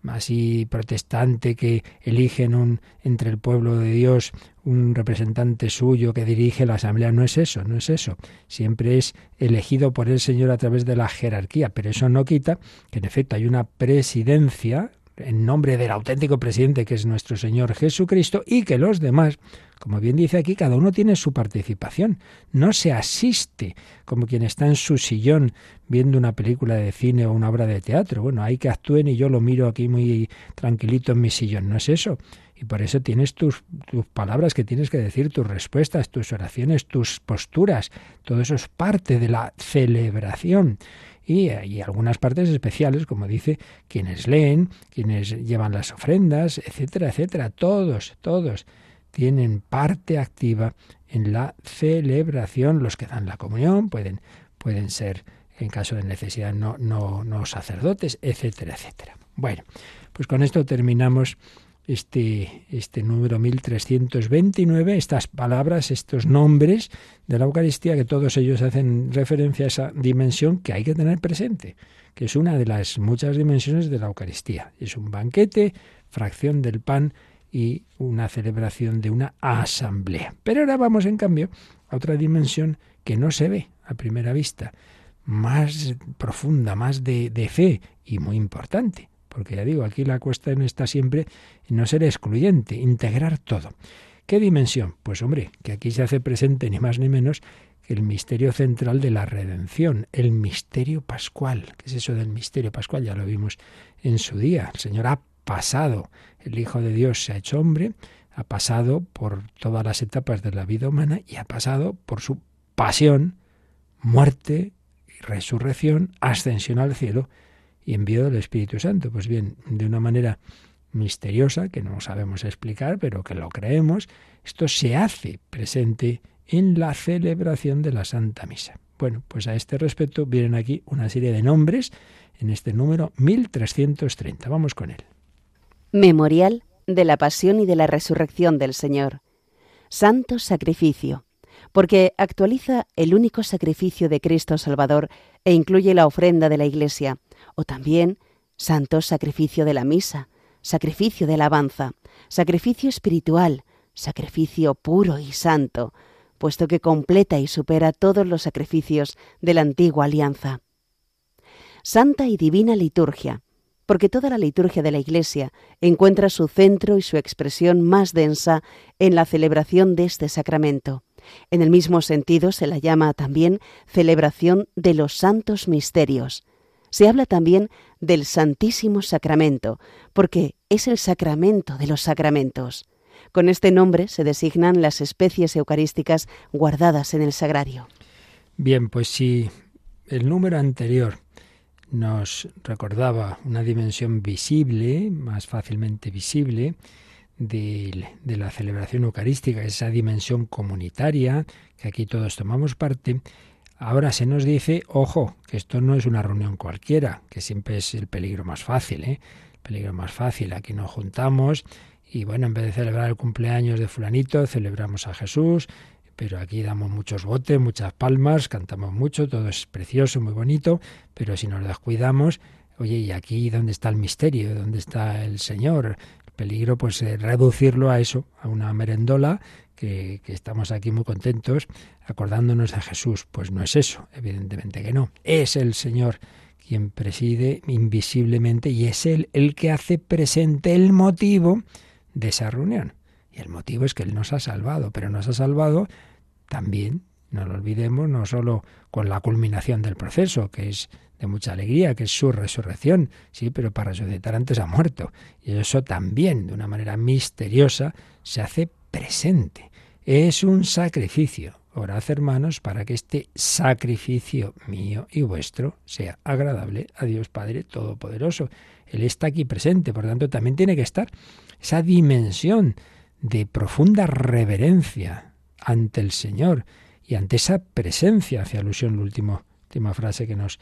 así protestante que eligen un, entre el pueblo de Dios un representante suyo que dirige la asamblea. No es eso, no es eso. Siempre es elegido por el Señor a través de la jerarquía, pero eso no quita que en efecto hay una presidencia en nombre del auténtico presidente que es nuestro Señor Jesucristo y que los demás, como bien dice aquí, cada uno tiene su participación. No se asiste como quien está en su sillón viendo una película de cine o una obra de teatro. Bueno, hay que actúen y yo lo miro aquí muy tranquilito en mi sillón. No es eso. Y por eso tienes tus, tus palabras que tienes que decir, tus respuestas, tus oraciones, tus posturas. Todo eso es parte de la celebración y hay algunas partes especiales, como dice, quienes leen, quienes llevan las ofrendas, etcétera, etcétera. Todos, todos tienen parte activa en la celebración. Los que dan la comunión pueden, pueden ser, en caso de necesidad, no, no, no sacerdotes, etcétera, etcétera. Bueno, pues con esto terminamos este, este número 1329, estas palabras, estos nombres de la Eucaristía, que todos ellos hacen referencia a esa dimensión que hay que tener presente, que es una de las muchas dimensiones de la Eucaristía. Es un banquete, fracción del pan y una celebración de una asamblea. Pero ahora vamos, en cambio, a otra dimensión que no se ve a primera vista, más profunda, más de, de fe y muy importante porque ya digo, aquí la cuestión está siempre no ser excluyente, integrar todo. ¿Qué dimensión? Pues hombre, que aquí se hace presente ni más ni menos que el misterio central de la redención, el misterio pascual. ¿Qué es eso del misterio pascual? Ya lo vimos en su día. El Señor ha pasado, el Hijo de Dios se ha hecho hombre, ha pasado por todas las etapas de la vida humana y ha pasado por su pasión, muerte y resurrección, ascensión al cielo y envío del Espíritu Santo. Pues bien, de una manera misteriosa, que no sabemos explicar, pero que lo creemos, esto se hace presente en la celebración de la Santa Misa. Bueno, pues a este respecto vienen aquí una serie de nombres en este número 1330. Vamos con él. Memorial de la Pasión y de la Resurrección del Señor. Santo Sacrificio, porque actualiza el único sacrificio de Cristo Salvador e incluye la ofrenda de la Iglesia, o también santo sacrificio de la misa, sacrificio de alabanza, sacrificio espiritual, sacrificio puro y santo, puesto que completa y supera todos los sacrificios de la antigua alianza. Santa y divina liturgia, porque toda la liturgia de la Iglesia encuentra su centro y su expresión más densa en la celebración de este sacramento. En el mismo sentido se la llama también celebración de los santos misterios, se habla también del Santísimo Sacramento, porque es el sacramento de los sacramentos. Con este nombre se designan las especies eucarísticas guardadas en el sagrario. Bien, pues si el número anterior nos recordaba una dimensión visible, más fácilmente visible, de, de, la celebración eucarística, esa dimensión comunitaria, que aquí todos tomamos parte, Ahora se nos dice, ojo, que esto no es una reunión cualquiera, que siempre es el peligro más fácil, ¿eh? El peligro más fácil. Aquí nos juntamos y bueno, en vez de celebrar el cumpleaños de fulanito, celebramos a Jesús, pero aquí damos muchos botes, muchas palmas, cantamos mucho, todo es precioso, muy bonito, pero si nos descuidamos, oye, ¿y aquí dónde está el misterio? ¿Dónde está el Señor? El peligro, pues, es reducirlo a eso, a una merendola que, estamos aquí muy contentos acordándonos de Jesús. Pues no es eso, evidentemente que no. Es el Señor quien preside invisiblemente y es Él el que hace presente el motivo de esa reunión. Y el motivo es que Él nos ha salvado, pero nos ha salvado también, no lo olvidemos, no solo con la culminación del proceso, que es de mucha alegría, que es su resurrección, sí, pero para resucitar antes ha muerto. Y eso también, de una manera misteriosa, se hace presente. Es un sacrificio. Orad, hermanos, para que este sacrificio mío y vuestro sea agradable a Dios Padre Todopoderoso. Él está aquí presente, por tanto, también tiene que estar esa dimensión de profunda reverencia ante el Señor y ante esa presencia, hace alusión la última frase que nos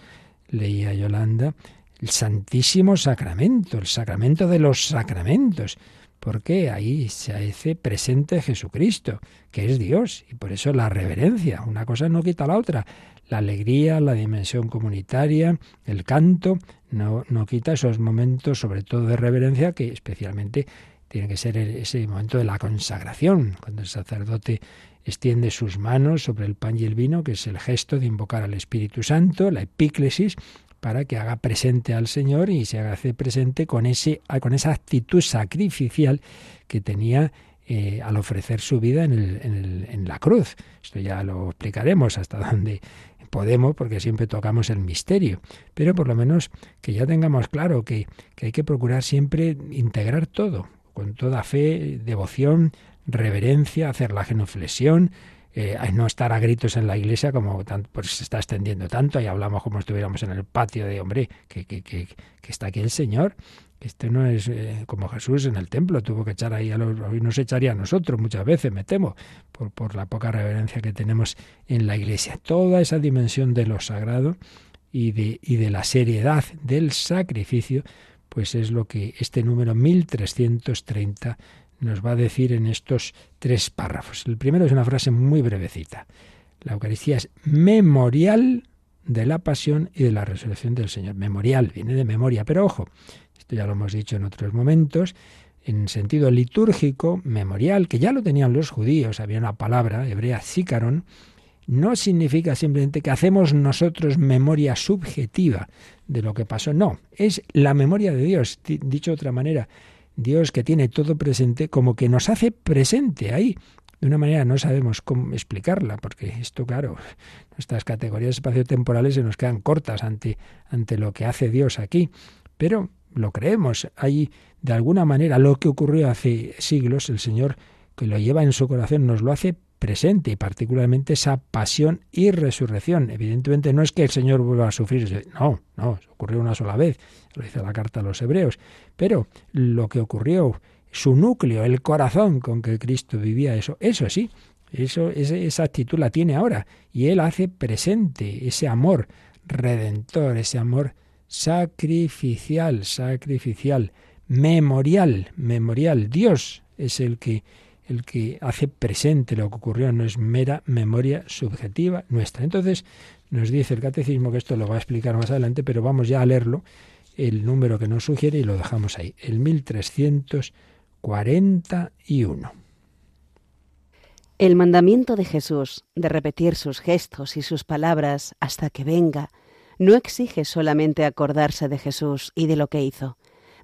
leía Yolanda, el Santísimo Sacramento, el sacramento de los sacramentos, porque ahí se hace presente Jesucristo, que es Dios, y por eso la reverencia, una cosa no quita la otra. La alegría, la dimensión comunitaria, el canto, no, no quita esos momentos, sobre todo de reverencia, que especialmente tiene que ser ese momento de la consagración, cuando el sacerdote extiende sus manos sobre el pan y el vino, que es el gesto de invocar al Espíritu Santo, la epíclesis, para que haga presente al Señor y se haga presente con, ese, con esa actitud sacrificial que tenía eh, al ofrecer su vida en, el, en, el, en la cruz. Esto ya lo explicaremos hasta dónde podemos, porque siempre tocamos el misterio, pero por lo menos que ya tengamos claro que, que hay que procurar siempre integrar todo, con toda fe, devoción, reverencia, hacer la genuflexión, eh, no estar a gritos en la iglesia como pues se está extendiendo tanto y hablamos como estuviéramos en el patio de hombre que, que, que, está aquí el Señor este no es eh, como Jesús en el templo tuvo que echar ahí a los y nos echaría a nosotros muchas veces me temo por, por la poca reverencia que tenemos en la iglesia. Toda esa dimensión de lo sagrado y de, y de la seriedad del sacrificio pues es lo que este número 1330 nos va a decir en estos tres párrafos. El primero es una frase muy brevecita. La Eucaristía es memorial de la pasión y de la resurrección del Señor. Memorial, viene de memoria, pero ojo, esto ya lo hemos dicho en otros momentos, en sentido litúrgico, memorial, que ya lo tenían los judíos, había una palabra hebrea, zícaron, no significa simplemente que hacemos nosotros memoria subjetiva de lo que pasó, no, es la memoria de Dios, dicho de otra manera, Dios que tiene todo presente, como que nos hace presente ahí. De una manera no sabemos cómo explicarla, porque esto, claro, nuestras categorías espaciotemporales se nos quedan cortas ante, ante lo que hace Dios aquí. Pero lo creemos. Ahí, de alguna manera, lo que ocurrió hace siglos, el Señor que lo lleva en su corazón nos lo hace presente y particularmente esa pasión y resurrección. Evidentemente no es que el Señor vuelva a sufrir, no, no, ocurrió una sola vez, lo dice la carta a los hebreos, pero lo que ocurrió, su núcleo, el corazón con que Cristo vivía eso, eso sí, eso, esa actitud la tiene ahora y Él hace presente ese amor redentor, ese amor sacrificial, sacrificial, memorial, memorial. Dios es el que el que hace presente lo que ocurrió, no es mera memoria subjetiva nuestra. Entonces, nos dice el catecismo que esto lo va a explicar más adelante, pero vamos ya a leerlo, el número que nos sugiere y lo dejamos ahí, el 1341. El mandamiento de Jesús de repetir sus gestos y sus palabras hasta que venga no exige solamente acordarse de Jesús y de lo que hizo,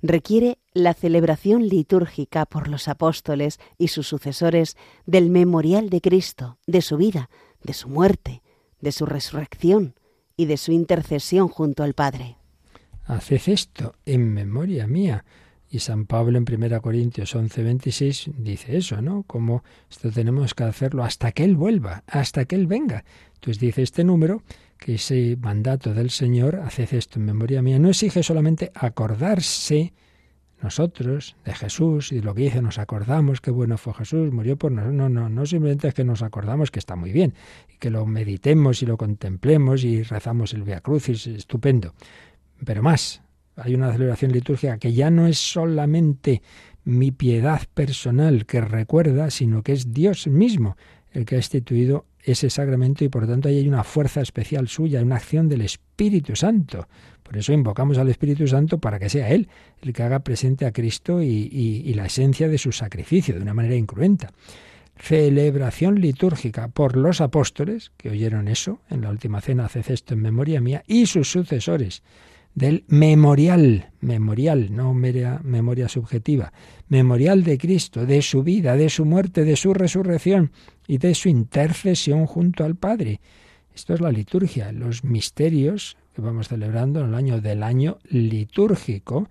requiere la celebración litúrgica por los apóstoles y sus sucesores del memorial de Cristo, de su vida, de su muerte, de su resurrección y de su intercesión junto al Padre. Haced esto en memoria mía. Y San Pablo en 1 Corintios 11, 26 dice eso, ¿no? Como esto tenemos que hacerlo hasta que Él vuelva, hasta que Él venga. Entonces dice este número que ese mandato del Señor, haced esto en memoria mía, no exige solamente acordarse nosotros de Jesús y de lo que dice, nos acordamos qué bueno fue Jesús, murió por nosotros. No, no, no simplemente es que nos acordamos, que está muy bien, y que lo meditemos y lo contemplemos y rezamos el Via Crucis, estupendo. Pero más, hay una celebración litúrgica que ya no es solamente mi piedad personal que recuerda, sino que es Dios mismo el que ha instituido ese sacramento y por tanto ahí hay una fuerza especial suya, una acción del Espíritu Santo. Por eso invocamos al Espíritu Santo para que sea Él el que haga presente a Cristo y la esencia de su sacrificio de una manera incruenta. Celebración litúrgica por los apóstoles, que oyeron eso en la última cena, haced esto en memoria mía, y sus sucesores del memorial, memorial, no mera memoria subjetiva, memorial de Cristo, de su vida, de su muerte, de su resurrección y de su intercesión junto al Padre. Esto es la liturgia, los misterios que vamos celebrando en el año del año litúrgico,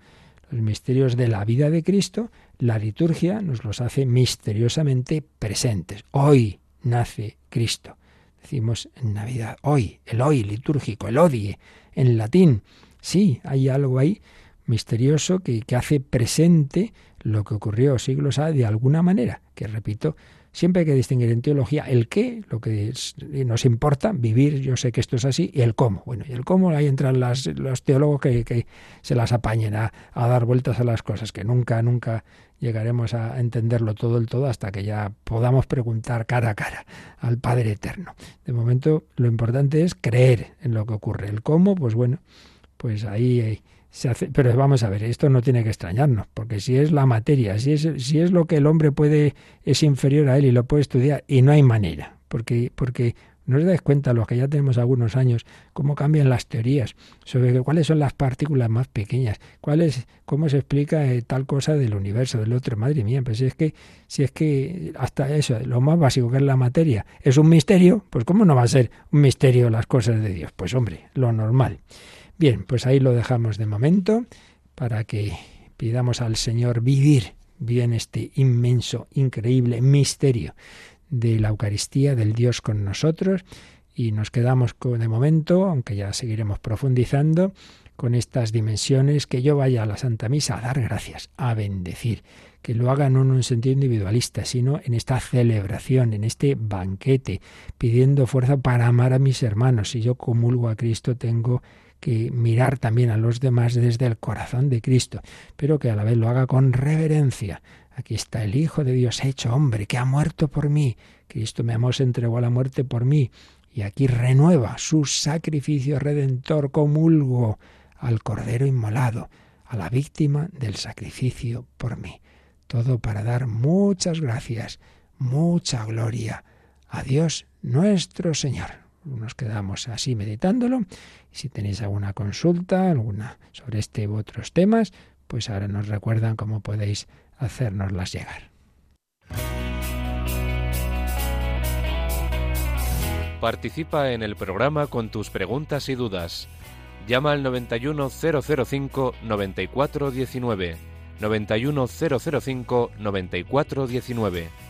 los misterios de la vida de Cristo, la liturgia nos los hace misteriosamente presentes. Hoy nace Cristo. decimos en Navidad, hoy, el hoy litúrgico, el odie, en latín. Sí, hay algo ahí misterioso que, hace presente lo que ocurrió siglos A de alguna manera, que repito, siempre hay que distinguir en teología el qué, lo que nos importa, vivir, yo sé que esto es así, y el cómo. Bueno, y el cómo, ahí entran las, los teólogos que, que, se las apañen a, dar vueltas a las cosas, que nunca, nunca llegaremos a entenderlo todo el todo hasta que ya podamos preguntar cara a cara al Padre Eterno. De momento, lo importante es creer en lo que ocurre. El cómo, pues bueno, pues ahí se hace, pero vamos a ver, esto no tiene que extrañarnos, porque si es la materia, si es, si es lo que el hombre puede, es inferior a él y lo puede estudiar, y no hay manera, porque, porque no os dais cuenta, los que ya tenemos algunos años, cómo cambian las teorías sobre cuáles son las partículas más pequeñas, cuál es, cómo se explica eh, tal cosa del universo, del otro. Madre mía, pues si es que, si es que hasta eso, lo más básico que es la materia, es un misterio, pues cómo no va a ser un misterio las cosas de Dios. Pues hombre, lo normal. Bien, pues ahí lo dejamos de momento para que pidamos al Señor vivir bien este inmenso, increíble misterio de la Eucaristía, del Dios con nosotros, y nos quedamos de momento, aunque ya seguiremos profundizando, con estas dimensiones, que yo vaya a la Santa Misa a dar gracias, a bendecir, que lo haga no en un sentido individualista, sino en esta celebración, en este banquete, pidiendo fuerza para amar a mis hermanos. Si yo comulgo a Cristo, tengo que mirar también a los demás desde el corazón de Cristo, pero que a la vez lo haga con reverencia. Aquí está el Hijo de Dios hecho hombre, que ha muerto por mí. Cristo me amó, se entregó a la muerte por mí. Y aquí renueva su sacrificio redentor, comulgo al Cordero inmolado, a la víctima del sacrificio por mí. Todo para dar muchas gracias, mucha gloria a Dios nuestro Señor nos quedamos así meditándolo. Si tenéis alguna consulta, alguna sobre este u otros temas, pues ahora nos recuerdan cómo podéis hacérnoslas llegar. Participa en el programa con tus preguntas y dudas. Llama al 91005 9419.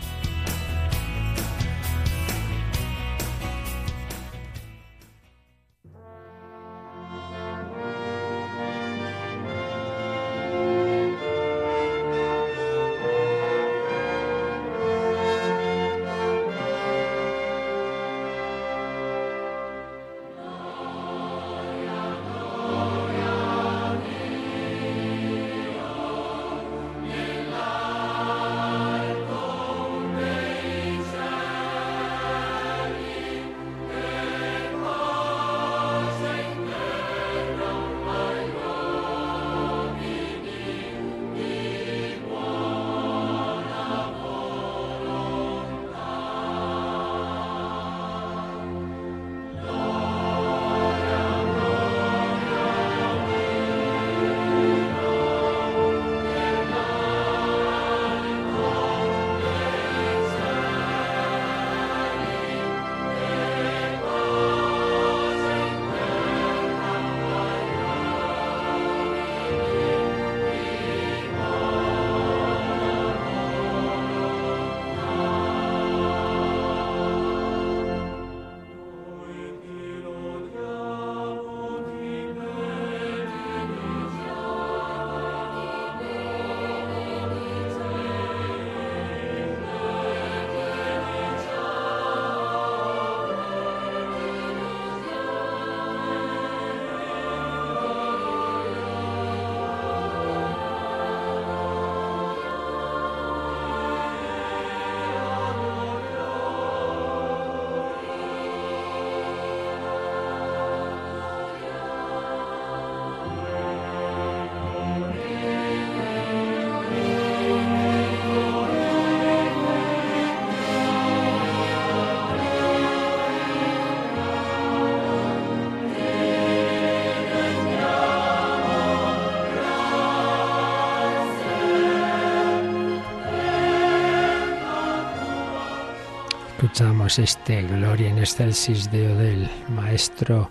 escuchamos este Gloria in Excelsis Deo del maestro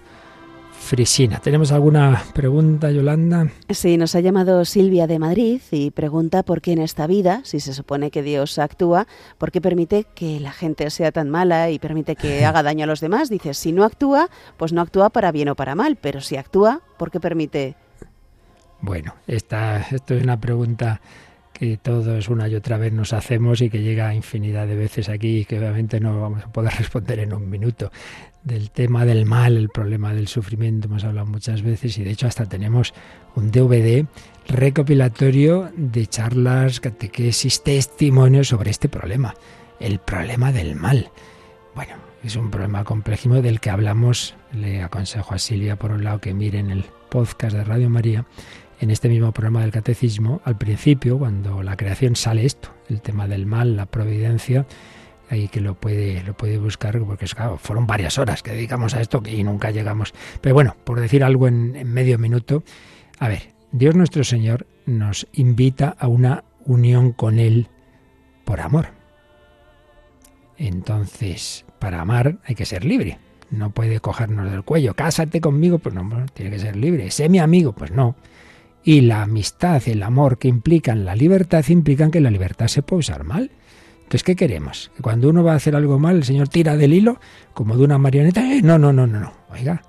Frisina. ¿Tenemos alguna pregunta, Yolanda? Sí, nos ha llamado Silvia de Madrid y pregunta por qué en esta vida, si se supone que Dios actúa, ¿por qué permite que la gente sea tan mala y permite que haga daño a los demás? Dice, si no actúa, pues no actúa para bien o para mal, pero si actúa, ¿por qué permite? Bueno, esta, esto es una pregunta que todos una y otra vez nos hacemos y que llega infinidad de veces aquí y que obviamente no vamos a poder responder en un minuto. Del tema del mal, el problema del sufrimiento, hemos hablado muchas veces y de hecho hasta tenemos un DVD recopilatorio de charlas, catequesis, testimonios sobre este problema, el problema del mal. Bueno, es un problema complejísimo del que hablamos, le aconsejo a Silvia por un lado que miren el podcast de Radio María en este mismo programa del catecismo, al principio, cuando la creación sale esto, el tema del mal, la providencia, ahí que lo puede, lo puede buscar, porque claro, fueron varias horas que dedicamos a esto y nunca llegamos. Pero bueno, por decir algo en, en medio minuto, a ver, Dios nuestro Señor nos invita a una unión con Él por amor. Entonces, para amar hay que ser libre. No puede cogernos del cuello. Cásate conmigo, pues no, tiene que ser libre. Sé mi amigo, pues no. Y la amistad, el amor que implican la libertad, implican que la libertad se puede usar mal. Entonces, ¿qué queremos? Que cuando uno va a hacer algo mal, el Señor tira del hilo, como de una marioneta. ¡Eh! No, no, no, no, no. Oiga,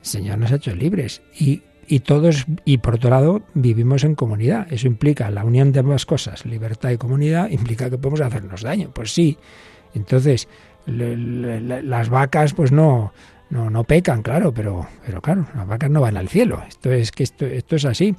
el Señor nos ha hecho libres. Y, y todos, y por otro lado, vivimos en comunidad. Eso implica la unión de ambas cosas, libertad y comunidad, implica que podemos hacernos daño. Pues sí. Entonces, las vacas, pues no, no, no pecan, claro, pero, pero claro, las vacas no van al cielo. Esto es que esto, esto es así.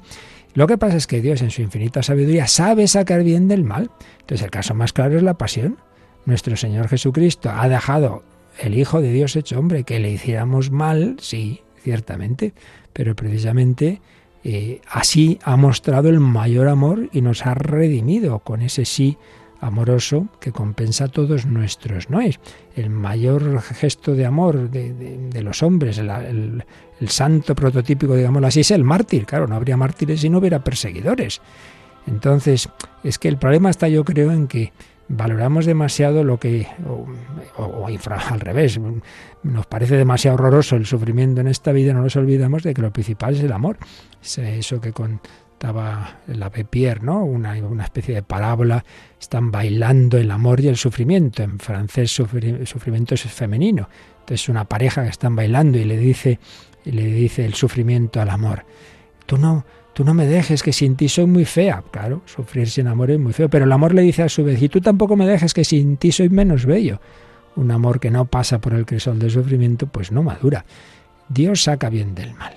Lo que pasa es que Dios en su infinita sabiduría sabe sacar bien del mal. Entonces el caso más claro es la pasión. Nuestro Señor Jesucristo ha dejado el Hijo de Dios hecho hombre que le hiciéramos mal, sí, ciertamente, pero precisamente eh, así ha mostrado el mayor amor y nos ha redimido con ese sí amoroso que compensa todos nuestros no es el mayor gesto de amor de, de, los hombres el, santo prototípico digámoslo así es el mártir. Claro no habría mártires si no hubiera perseguidores. Entonces es que el problema está yo creo en que valoramos demasiado lo que o, al revés nos parece demasiado horroroso el sufrimiento en esta vida no nos olvidamos de que lo principal es el amor. Es eso que con estaba la Pierre, ¿no? Una, una, especie de parábola, están bailando el amor y el sufrimiento. En francés sufri, sufrimiento es femenino. Entonces una pareja que están bailando y le dice, y le dice el sufrimiento al amor. Tú no, tú no me dejes que sin ti soy muy fea. Claro, sufrir sin amor es muy feo. Pero el amor le dice a su vez, y tú tampoco me dejes que sin ti soy menos bello. Un amor que no pasa por el crisol del sufrimiento, pues no madura. Dios saca bien del mal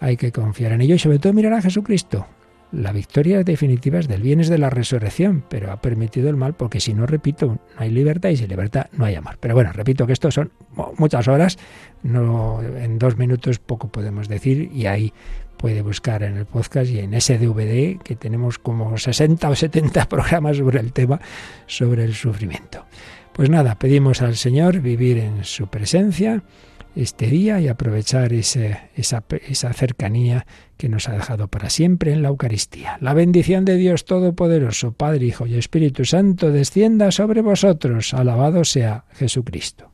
hay que confiar en ello y sobre todo mirar a Jesucristo. La victoria definitiva es del bien, es de la resurrección, pero ha permitido el mal porque si no, repito, no hay libertad y sin libertad no hay amor. Pero bueno, repito que esto son muchas horas, no en dos minutos poco podemos decir y ahí puede buscar en el podcast y en ese DVD que tenemos como 60 o 70 programas sobre el tema, sobre el sufrimiento. Pues nada, pedimos al Señor vivir en su presencia este día y aprovechar esa cercanía que nos ha dejado para siempre en la Eucaristía. La bendición de Dios Todopoderoso, Padre, Hijo y Espíritu Santo, descienda sobre vosotros. Alabado sea Jesucristo.